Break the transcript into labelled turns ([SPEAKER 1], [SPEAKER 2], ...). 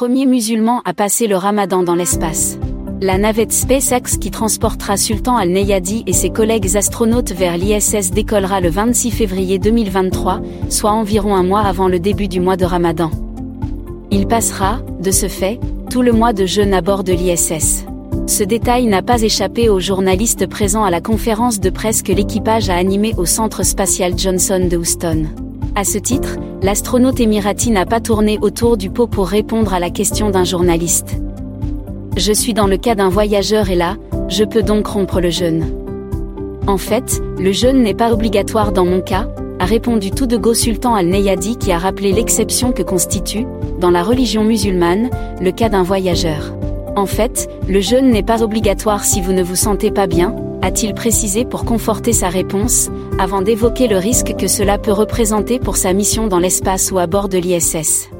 [SPEAKER 1] premier musulman à passer le ramadan dans l'espace. La navette SpaceX qui transportera Sultan Al-Neyadi et ses collègues astronautes vers l'ISS décollera le 26 février 2023, soit environ un mois avant le début du mois de Ramadan. Il passera, de ce fait, tout le mois de jeûne à bord de l'ISS. Ce détail n'a pas échappé aux journalistes présents à la conférence de presse que l'équipage a animée au Centre spatial Johnson de Houston. À ce titre, l'astronaute émirati n'a pas tourné autour du pot pour répondre à la question d'un journaliste. Je suis dans le cas d'un voyageur et là, je peux donc rompre le jeûne. En fait, le jeûne n'est pas obligatoire dans mon cas, a répondu tout de go Sultan al-Neyadi qui a rappelé l'exception que constitue, dans la religion musulmane, le cas d'un voyageur. En fait, le jeûne n'est pas obligatoire si vous ne vous sentez pas bien, a-t-il précisé pour conforter sa réponse, avant d'évoquer le risque que cela peut représenter pour sa mission dans l'espace ou à bord de l'ISS.